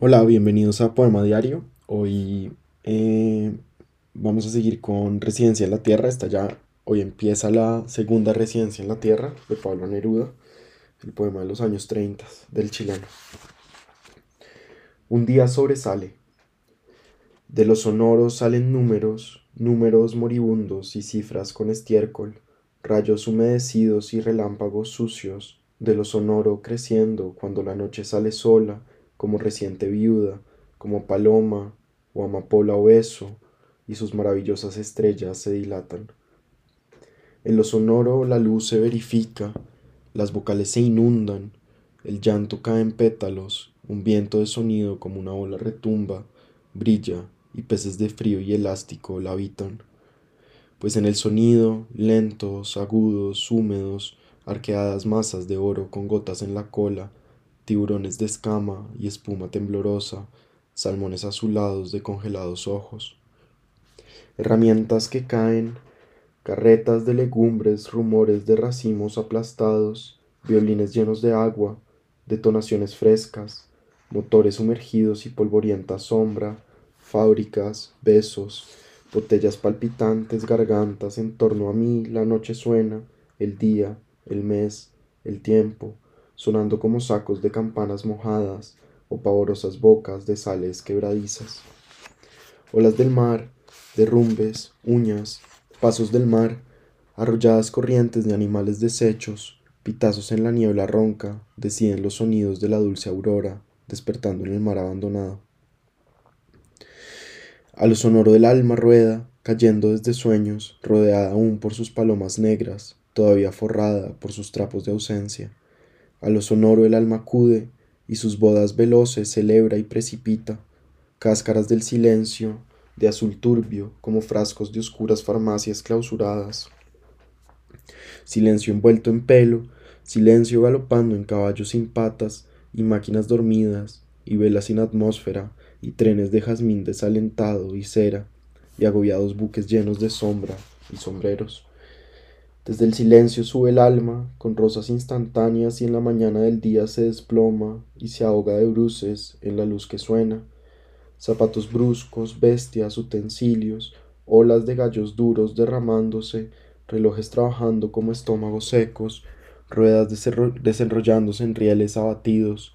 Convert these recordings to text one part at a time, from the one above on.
Hola, bienvenidos a Poema Diario. Hoy eh, vamos a seguir con Residencia en la Tierra. Esta ya, hoy empieza la segunda Residencia en la Tierra de Pablo Neruda, el poema de los años 30 del chileno. Un día sobresale. De los sonoros salen números, números moribundos y cifras con estiércol, rayos humedecidos y relámpagos sucios, de lo sonoro creciendo cuando la noche sale sola como reciente viuda, como paloma o amapola obeso, y sus maravillosas estrellas se dilatan. En lo sonoro la luz se verifica, las vocales se inundan, el llanto cae en pétalos, un viento de sonido como una ola retumba, brilla, y peces de frío y elástico la habitan. Pues en el sonido, lentos, agudos, húmedos, arqueadas masas de oro con gotas en la cola, tiburones de escama y espuma temblorosa, salmones azulados de congelados ojos. Herramientas que caen, carretas de legumbres, rumores de racimos aplastados, violines llenos de agua, detonaciones frescas, motores sumergidos y polvorienta sombra, fábricas, besos, botellas palpitantes, gargantas, en torno a mí la noche suena, el día, el mes, el tiempo, sonando como sacos de campanas mojadas o pavorosas bocas de sales quebradizas. Olas del mar, derrumbes, uñas, pasos del mar, arrolladas corrientes de animales deshechos, pitazos en la niebla ronca, deciden los sonidos de la dulce aurora, despertando en el mar abandonado. A lo sonoro del alma rueda, cayendo desde sueños, rodeada aún por sus palomas negras, todavía forrada por sus trapos de ausencia. A lo sonoro el alma acude, y sus bodas veloces celebra y precipita, cáscaras del silencio, de azul turbio, como frascos de oscuras farmacias clausuradas. Silencio envuelto en pelo, silencio galopando en caballos sin patas, y máquinas dormidas, y velas sin atmósfera, y trenes de jazmín desalentado y cera, y agobiados buques llenos de sombra y sombreros. Desde el silencio sube el alma, con rosas instantáneas y en la mañana del día se desploma y se ahoga de bruces en la luz que suena. Zapatos bruscos, bestias, utensilios, olas de gallos duros derramándose, relojes trabajando como estómagos secos, ruedas desenrollándose en rieles abatidos,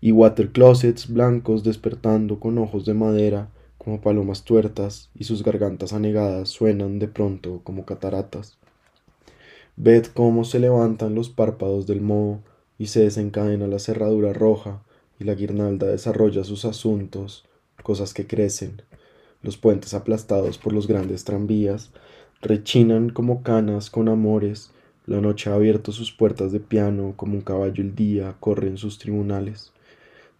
y water closets blancos despertando con ojos de madera como palomas tuertas, y sus gargantas anegadas suenan de pronto como cataratas. Ved cómo se levantan los párpados del moho y se desencadena la cerradura roja y la guirnalda desarrolla sus asuntos, cosas que crecen. Los puentes aplastados por los grandes tranvías rechinan como canas con amores. La noche ha abierto sus puertas de piano como un caballo el día corre en sus tribunales.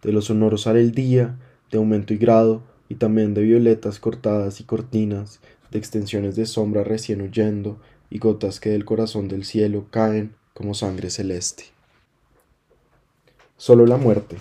De los sonoros sale el día, de aumento y grado, y también de violetas cortadas y cortinas, de extensiones de sombra recién huyendo, y gotas que del corazón del cielo caen como sangre celeste. Solo la muerte.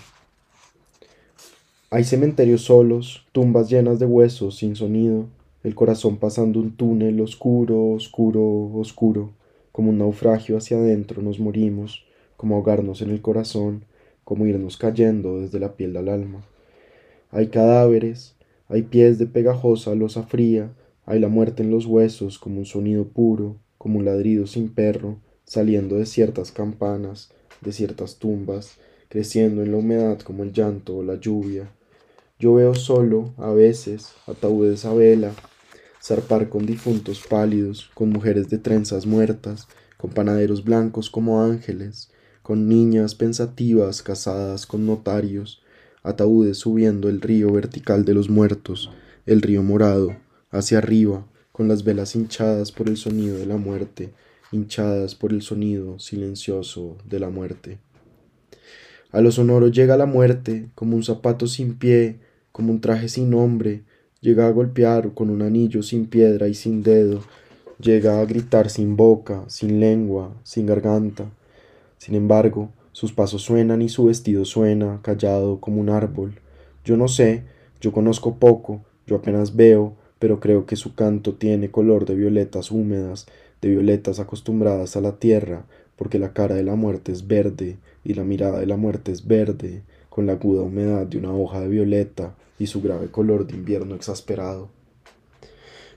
Hay cementerios solos, tumbas llenas de huesos sin sonido, el corazón pasando un túnel oscuro, oscuro, oscuro, como un naufragio hacia adentro nos morimos, como ahogarnos en el corazón, como irnos cayendo desde la piel al alma. Hay cadáveres, hay pies de pegajosa losa fría, hay la muerte en los huesos como un sonido puro, como un ladrido sin perro, saliendo de ciertas campanas, de ciertas tumbas, creciendo en la humedad como el llanto o la lluvia. Yo veo solo, a veces, ataúdes a vela, zarpar con difuntos pálidos, con mujeres de trenzas muertas, con panaderos blancos como ángeles, con niñas pensativas casadas con notarios, ataúdes subiendo el río vertical de los muertos, el río morado, hacia arriba, con las velas hinchadas por el sonido de la muerte, hinchadas por el sonido silencioso de la muerte. A lo sonoro llega la muerte, como un zapato sin pie, como un traje sin nombre, llega a golpear con un anillo sin piedra y sin dedo, llega a gritar sin boca, sin lengua, sin garganta. Sin embargo, sus pasos suenan y su vestido suena, callado como un árbol. Yo no sé, yo conozco poco, yo apenas veo, pero creo que su canto tiene color de violetas húmedas, de violetas acostumbradas a la tierra, porque la cara de la muerte es verde y la mirada de la muerte es verde, con la aguda humedad de una hoja de violeta y su grave color de invierno exasperado.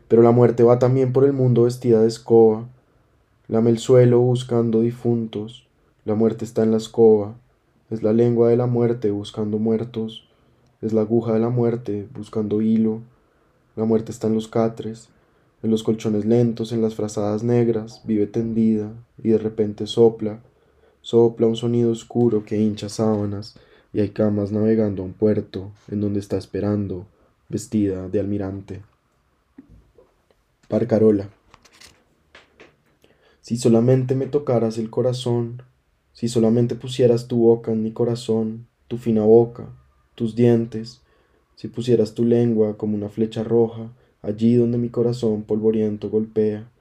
Pero la muerte va también por el mundo vestida de escoba, lame el suelo buscando difuntos, la muerte está en la escoba, es la lengua de la muerte buscando muertos, es la aguja de la muerte buscando hilo, la muerte está en los catres, en los colchones lentos, en las frazadas negras, vive tendida y de repente sopla, sopla un sonido oscuro que hincha sábanas y hay camas navegando a un puerto en donde está esperando, vestida de almirante. Parcarola. Si solamente me tocaras el corazón, si solamente pusieras tu boca en mi corazón, tu fina boca, tus dientes, si pusieras tu lengua como una flecha roja, allí donde mi corazón polvoriento golpea.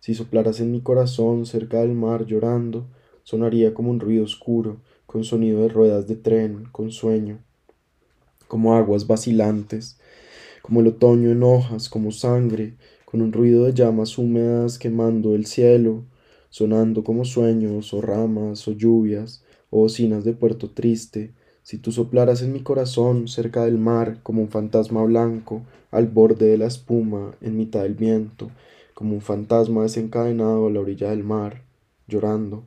Si soplaras en mi corazón cerca del mar llorando, sonaría como un ruido oscuro, con sonido de ruedas de tren, con sueño, como aguas vacilantes, como el otoño en hojas, como sangre, con un ruido de llamas húmedas quemando el cielo, sonando como sueños, o ramas, o lluvias, o bocinas de puerto triste, si tú soplaras en mi corazón cerca del mar como un fantasma blanco, al borde de la espuma, en mitad del viento, como un fantasma desencadenado a la orilla del mar, llorando,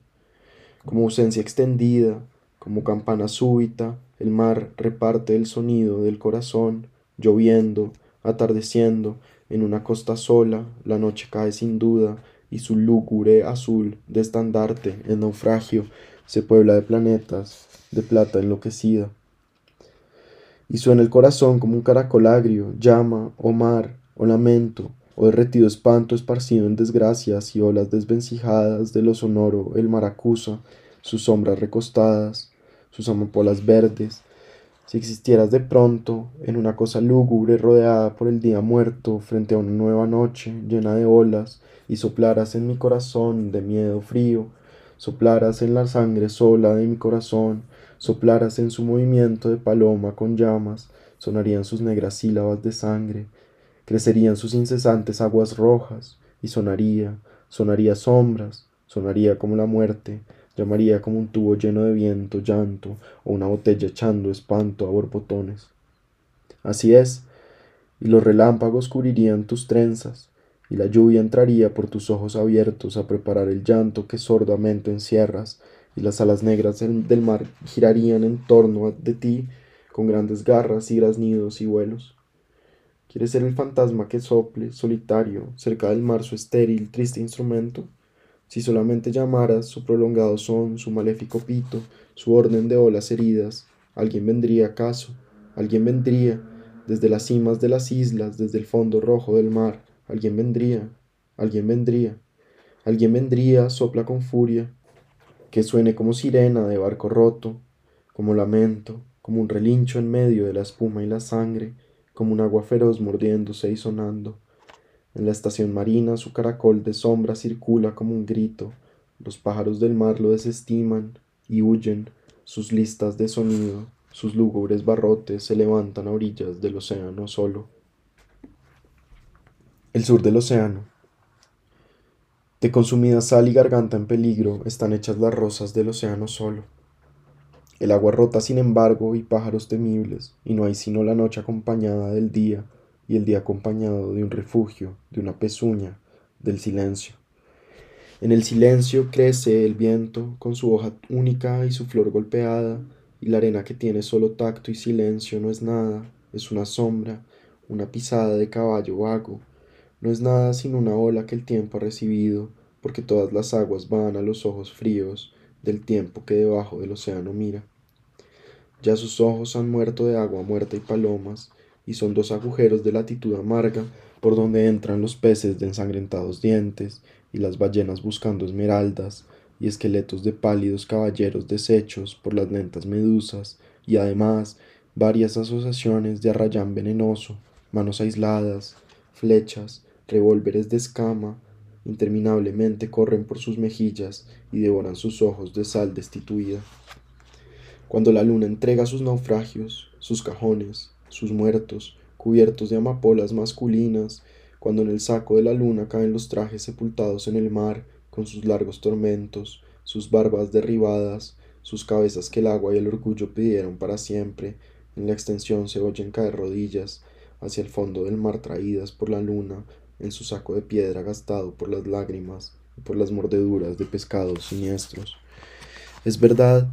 como ausencia extendida, como campana súbita, el mar reparte el sonido del corazón, lloviendo, atardeciendo, en una costa sola, la noche cae sin duda, y su lúgubre azul de estandarte en naufragio se puebla de planetas, de plata enloquecida. Y suena el corazón como un caracol agrio, llama, o mar, o lamento, o derretido espanto esparcido en desgracias y olas desvencijadas de lo sonoro, el maracusa, sus sombras recostadas, sus amapolas verdes. Si existieras de pronto en una cosa lúgubre rodeada por el día muerto frente a una nueva noche llena de olas y soplaras en mi corazón de miedo frío, soplaras en la sangre sola de mi corazón soplaras en su movimiento de paloma con llamas, sonarían sus negras sílabas de sangre, crecerían sus incesantes aguas rojas, y sonaría, sonaría sombras, sonaría como la muerte, llamaría como un tubo lleno de viento, llanto, o una botella echando espanto a borbotones. Así es, y los relámpagos cubrirían tus trenzas, y la lluvia entraría por tus ojos abiertos a preparar el llanto que sordamente encierras, y las alas negras del mar girarían en torno de ti con grandes garras y graznidos y vuelos. ¿Quieres ser el fantasma que sople, solitario, cerca del mar su estéril, triste instrumento? Si solamente llamaras su prolongado son, su maléfico pito, su orden de olas heridas, ¿alguien vendría acaso? ¿Alguien vendría? Desde las cimas de las islas, desde el fondo rojo del mar, alguien vendría, alguien vendría, alguien vendría, sopla con furia, que suene como sirena de barco roto, como lamento, como un relincho en medio de la espuma y la sangre, como un agua feroz mordiéndose y sonando. En la estación marina su caracol de sombra circula como un grito, los pájaros del mar lo desestiman y huyen, sus listas de sonido, sus lúgubres barrotes se levantan a orillas del océano solo. El sur del océano. De consumida sal y garganta en peligro están hechas las rosas del océano solo. El agua rota sin embargo y pájaros temibles, y no hay sino la noche acompañada del día, y el día acompañado de un refugio, de una pezuña, del silencio. En el silencio crece el viento con su hoja única y su flor golpeada, y la arena que tiene solo tacto y silencio no es nada, es una sombra, una pisada de caballo vago, no es nada sino una ola que el tiempo ha recibido, porque todas las aguas van a los ojos fríos del tiempo que debajo del océano mira. Ya sus ojos han muerto de agua muerta y palomas, y son dos agujeros de latitud amarga por donde entran los peces de ensangrentados dientes, y las ballenas buscando esmeraldas, y esqueletos de pálidos caballeros deshechos por las lentas medusas, y además varias asociaciones de arrayán venenoso, manos aisladas, flechas, revólveres de escama, interminablemente corren por sus mejillas y devoran sus ojos de sal destituida. Cuando la luna entrega sus naufragios, sus cajones, sus muertos, cubiertos de amapolas masculinas, cuando en el saco de la luna caen los trajes sepultados en el mar con sus largos tormentos, sus barbas derribadas, sus cabezas que el agua y el orgullo pidieron para siempre, en la extensión se oyen caer rodillas hacia el fondo del mar traídas por la luna en su saco de piedra gastado por las lágrimas y por las mordeduras de pescados siniestros. Es verdad,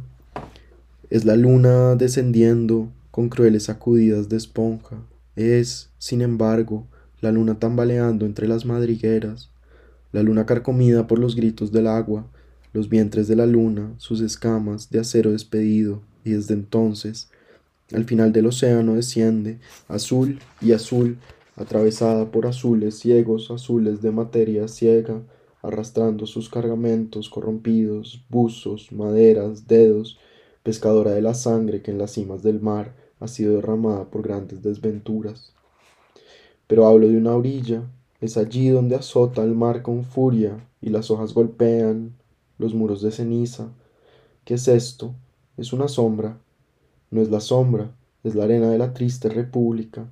es la luna descendiendo con crueles sacudidas de esponja. Es, sin embargo, la luna tambaleando entre las madrigueras, la luna carcomida por los gritos del agua, los vientres de la luna, sus escamas de acero despedido, y desde entonces, al final del océano desciende, azul y azul, atravesada por azules ciegos, azules de materia ciega, arrastrando sus cargamentos corrompidos, buzos, maderas, dedos, pescadora de la sangre que en las cimas del mar ha sido derramada por grandes desventuras. Pero hablo de una orilla, es allí donde azota el mar con furia y las hojas golpean los muros de ceniza. ¿Qué es esto? Es una sombra. No es la sombra, es la arena de la triste república.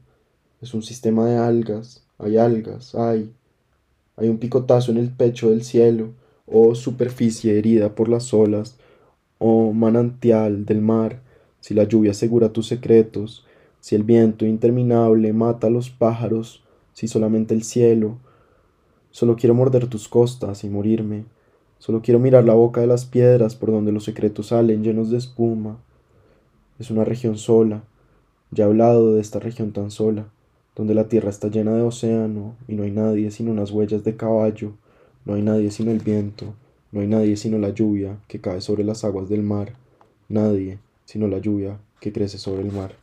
Es un sistema de algas. Hay algas, hay. Hay un picotazo en el pecho del cielo, oh superficie herida por las olas, oh manantial del mar, si la lluvia asegura tus secretos, si el viento interminable mata a los pájaros, si solamente el cielo. Solo quiero morder tus costas y morirme. Solo quiero mirar la boca de las piedras por donde los secretos salen llenos de espuma. Es una región sola. Ya he hablado de esta región tan sola, donde la tierra está llena de océano y no hay nadie sino unas huellas de caballo, no hay nadie sino el viento, no hay nadie sino la lluvia que cae sobre las aguas del mar, nadie sino la lluvia que crece sobre el mar.